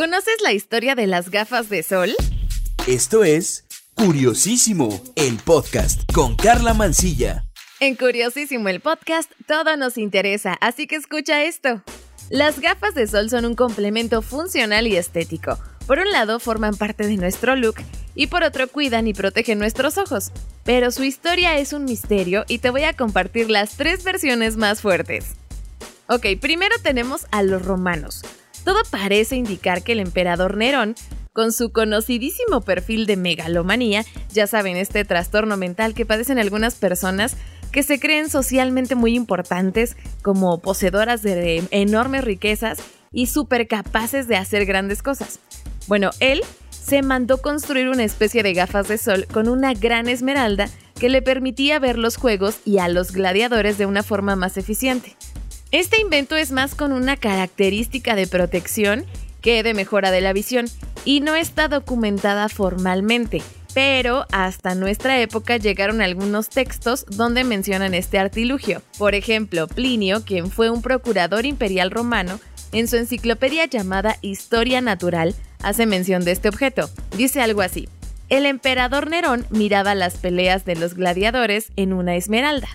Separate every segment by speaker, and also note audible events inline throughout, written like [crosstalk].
Speaker 1: ¿Conoces la historia de las gafas de sol?
Speaker 2: Esto es Curiosísimo, el podcast con Carla Mancilla.
Speaker 1: En Curiosísimo el podcast todo nos interesa, así que escucha esto. Las gafas de sol son un complemento funcional y estético. Por un lado forman parte de nuestro look y por otro cuidan y protegen nuestros ojos. Pero su historia es un misterio y te voy a compartir las tres versiones más fuertes. Ok, primero tenemos a los romanos. Todo parece indicar que el emperador Nerón, con su conocidísimo perfil de megalomanía, ya saben, este trastorno mental que padecen algunas personas que se creen socialmente muy importantes, como poseedoras de enormes riquezas y súper capaces de hacer grandes cosas. Bueno, él se mandó construir una especie de gafas de sol con una gran esmeralda que le permitía ver los juegos y a los gladiadores de una forma más eficiente. Este invento es más con una característica de protección que de mejora de la visión y no está documentada formalmente, pero hasta nuestra época llegaron algunos textos donde mencionan este artilugio. Por ejemplo, Plinio, quien fue un procurador imperial romano, en su enciclopedia llamada Historia Natural, hace mención de este objeto. Dice algo así. El emperador Nerón miraba las peleas de los gladiadores en una esmeralda.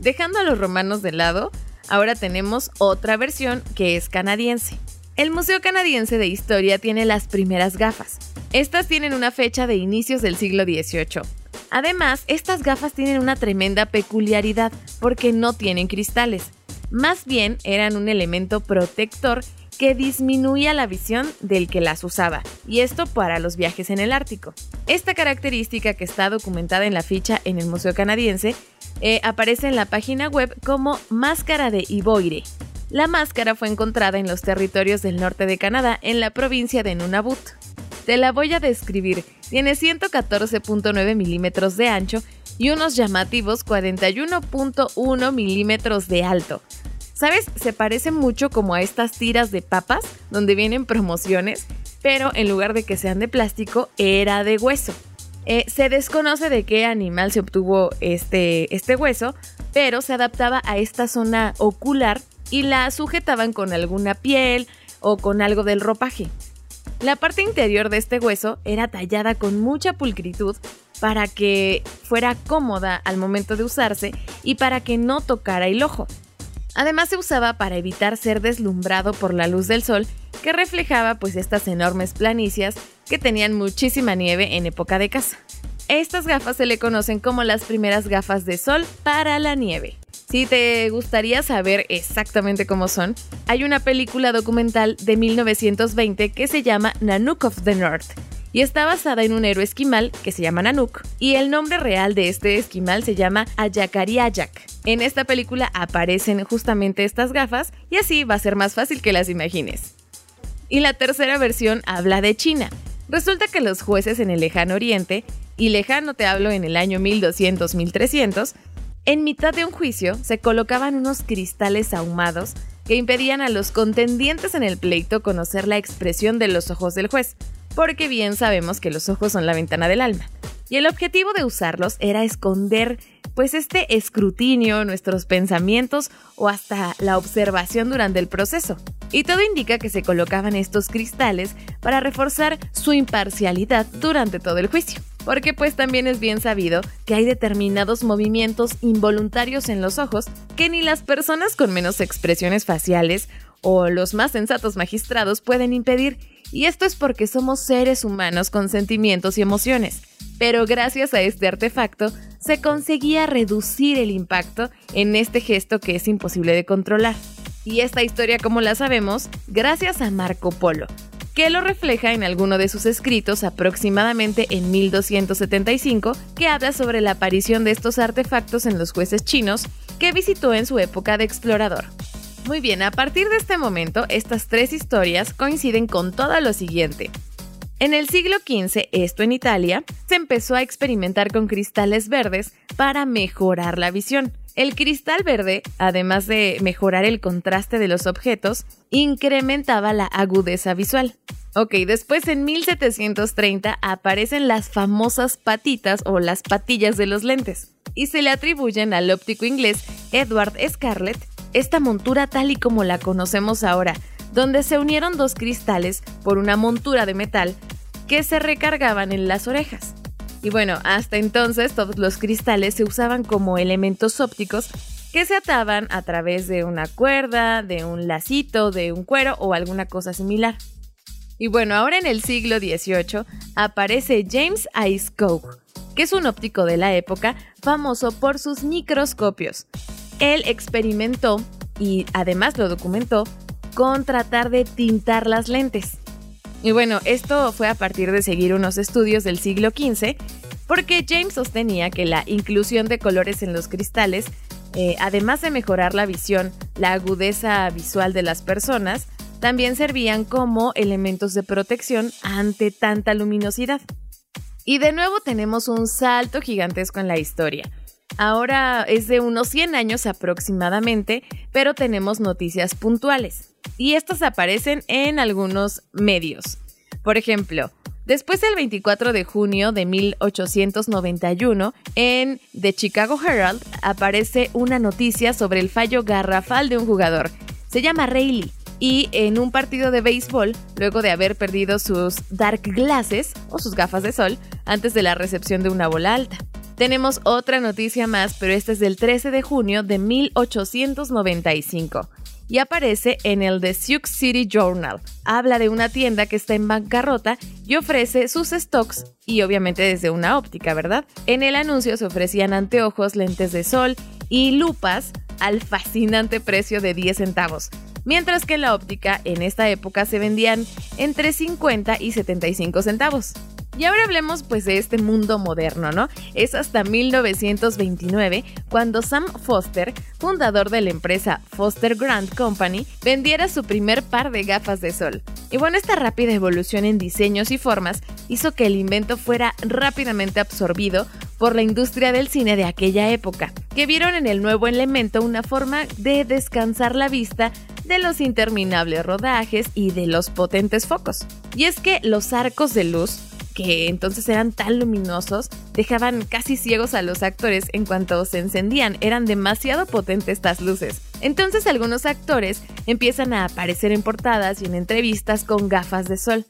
Speaker 1: Dejando a los romanos de lado, ahora tenemos otra versión que es canadiense. El Museo Canadiense de Historia tiene las primeras gafas. Estas tienen una fecha de inicios del siglo XVIII. Además, estas gafas tienen una tremenda peculiaridad porque no tienen cristales. Más bien eran un elemento protector que disminuía la visión del que las usaba, y esto para los viajes en el Ártico. Esta característica que está documentada en la ficha en el Museo Canadiense eh, aparece en la página web como máscara de Ivoire. La máscara fue encontrada en los territorios del norte de Canadá, en la provincia de Nunavut. Te la voy a describir. Tiene 114.9 milímetros de ancho y unos llamativos 41.1 milímetros de alto. ¿Sabes? Se parece mucho como a estas tiras de papas donde vienen promociones, pero en lugar de que sean de plástico, era de hueso. Eh, se desconoce de qué animal se obtuvo este, este hueso, pero se adaptaba a esta zona ocular y la sujetaban con alguna piel o con algo del ropaje. La parte interior de este hueso era tallada con mucha pulcritud para que fuera cómoda al momento de usarse y para que no tocara el ojo. Además se usaba para evitar ser deslumbrado por la luz del sol que reflejaba pues estas enormes planicias que tenían muchísima nieve en época de caza. Estas gafas se le conocen como las primeras gafas de sol para la nieve. Si te gustaría saber exactamente cómo son, hay una película documental de 1920 que se llama Nanook of the North y está basada en un héroe esquimal que se llama Nanook y el nombre real de este esquimal se llama Ayakariayak. En esta película aparecen justamente estas gafas y así va a ser más fácil que las imagines. Y la tercera versión habla de China. Resulta que los jueces en el lejano oriente, y lejano te hablo en el año 1200-1300, en mitad de un juicio se colocaban unos cristales ahumados que impedían a los contendientes en el pleito conocer la expresión de los ojos del juez, porque bien sabemos que los ojos son la ventana del alma. Y el objetivo de usarlos era esconder pues este escrutinio, nuestros pensamientos o hasta la observación durante el proceso. Y todo indica que se colocaban estos cristales para reforzar su imparcialidad durante todo el juicio. Porque pues también es bien sabido que hay determinados movimientos involuntarios en los ojos que ni las personas con menos expresiones faciales o los más sensatos magistrados pueden impedir, y esto es porque somos seres humanos con sentimientos y emociones. Pero gracias a este artefacto se conseguía reducir el impacto en este gesto que es imposible de controlar. Y esta historia, como la sabemos, gracias a Marco Polo, que lo refleja en alguno de sus escritos aproximadamente en 1275, que habla sobre la aparición de estos artefactos en los jueces chinos que visitó en su época de explorador. Muy bien, a partir de este momento, estas tres historias coinciden con todo lo siguiente. En el siglo XV, esto en Italia, se empezó a experimentar con cristales verdes para mejorar la visión. El cristal verde, además de mejorar el contraste de los objetos, incrementaba la agudeza visual. Ok, después en 1730 aparecen las famosas patitas o las patillas de los lentes y se le atribuyen al óptico inglés Edward Scarlett esta montura tal y como la conocemos ahora, donde se unieron dos cristales por una montura de metal que se recargaban en las orejas. Y bueno, hasta entonces todos los cristales se usaban como elementos ópticos que se ataban a través de una cuerda, de un lacito, de un cuero o alguna cosa similar. Y bueno, ahora en el siglo XVIII aparece James Ice que es un óptico de la época famoso por sus microscopios. Él experimentó y además lo documentó con tratar de tintar las lentes. Y bueno, esto fue a partir de seguir unos estudios del siglo XV, porque James sostenía que la inclusión de colores en los cristales, eh, además de mejorar la visión, la agudeza visual de las personas, también servían como elementos de protección ante tanta luminosidad. Y de nuevo tenemos un salto gigantesco en la historia. Ahora es de unos 100 años aproximadamente, pero tenemos noticias puntuales y estas aparecen en algunos medios. Por ejemplo, después del 24 de junio de 1891, en The Chicago Herald aparece una noticia sobre el fallo garrafal de un jugador. Se llama Rayleigh y en un partido de béisbol, luego de haber perdido sus dark glasses o sus gafas de sol antes de la recepción de una bola alta. Tenemos otra noticia más, pero esta es del 13 de junio de 1895 y aparece en el The Sioux City Journal. Habla de una tienda que está en bancarrota y ofrece sus stocks y obviamente desde una óptica, ¿verdad? En el anuncio se ofrecían anteojos, lentes de sol y lupas al fascinante precio de 10 centavos. Mientras que en la óptica en esta época se vendían entre 50 y 75 centavos. Y ahora hablemos pues de este mundo moderno, ¿no? Es hasta 1929 cuando Sam Foster, fundador de la empresa Foster Grant Company, vendiera su primer par de gafas de sol. Y bueno, esta rápida evolución en diseños y formas hizo que el invento fuera rápidamente absorbido por la industria del cine de aquella época, que vieron en el nuevo elemento una forma de descansar la vista de los interminables rodajes y de los potentes focos. Y es que los arcos de luz que entonces eran tan luminosos, dejaban casi ciegos a los actores en cuanto se encendían, eran demasiado potentes estas luces. Entonces algunos actores empiezan a aparecer en portadas y en entrevistas con gafas de sol.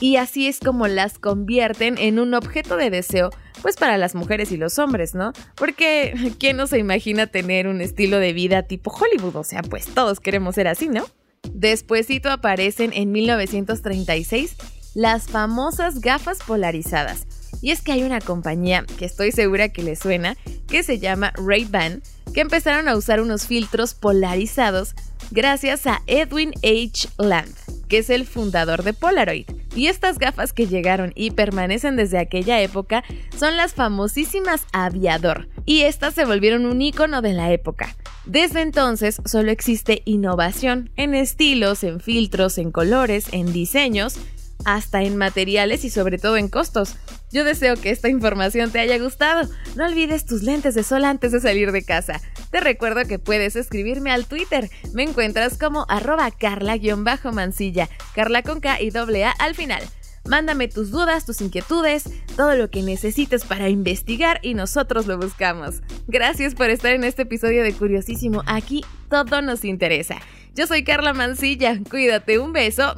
Speaker 1: Y así es como las convierten en un objeto de deseo, pues para las mujeres y los hombres, ¿no? Porque [laughs] ¿quién no se imagina tener un estilo de vida tipo Hollywood? O sea, pues todos queremos ser así, ¿no? Despuésito aparecen en 1936 las famosas gafas polarizadas. Y es que hay una compañía que estoy segura que le suena, que se llama Ray-Ban, que empezaron a usar unos filtros polarizados gracias a Edwin H. Land, que es el fundador de Polaroid. Y estas gafas que llegaron y permanecen desde aquella época son las famosísimas Aviador, y estas se volvieron un icono de la época. Desde entonces solo existe innovación en estilos, en filtros, en colores, en diseños, hasta en materiales y sobre todo en costos. Yo deseo que esta información te haya gustado. No olvides tus lentes de sol antes de salir de casa. Te recuerdo que puedes escribirme al Twitter. Me encuentras como arroba carla-mansilla, carla con K y doble A al final. Mándame tus dudas, tus inquietudes, todo lo que necesites para investigar y nosotros lo buscamos. Gracias por estar en este episodio de Curiosísimo. Aquí todo nos interesa. Yo soy Carla Mansilla. Cuídate, un beso.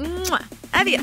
Speaker 1: Adiós.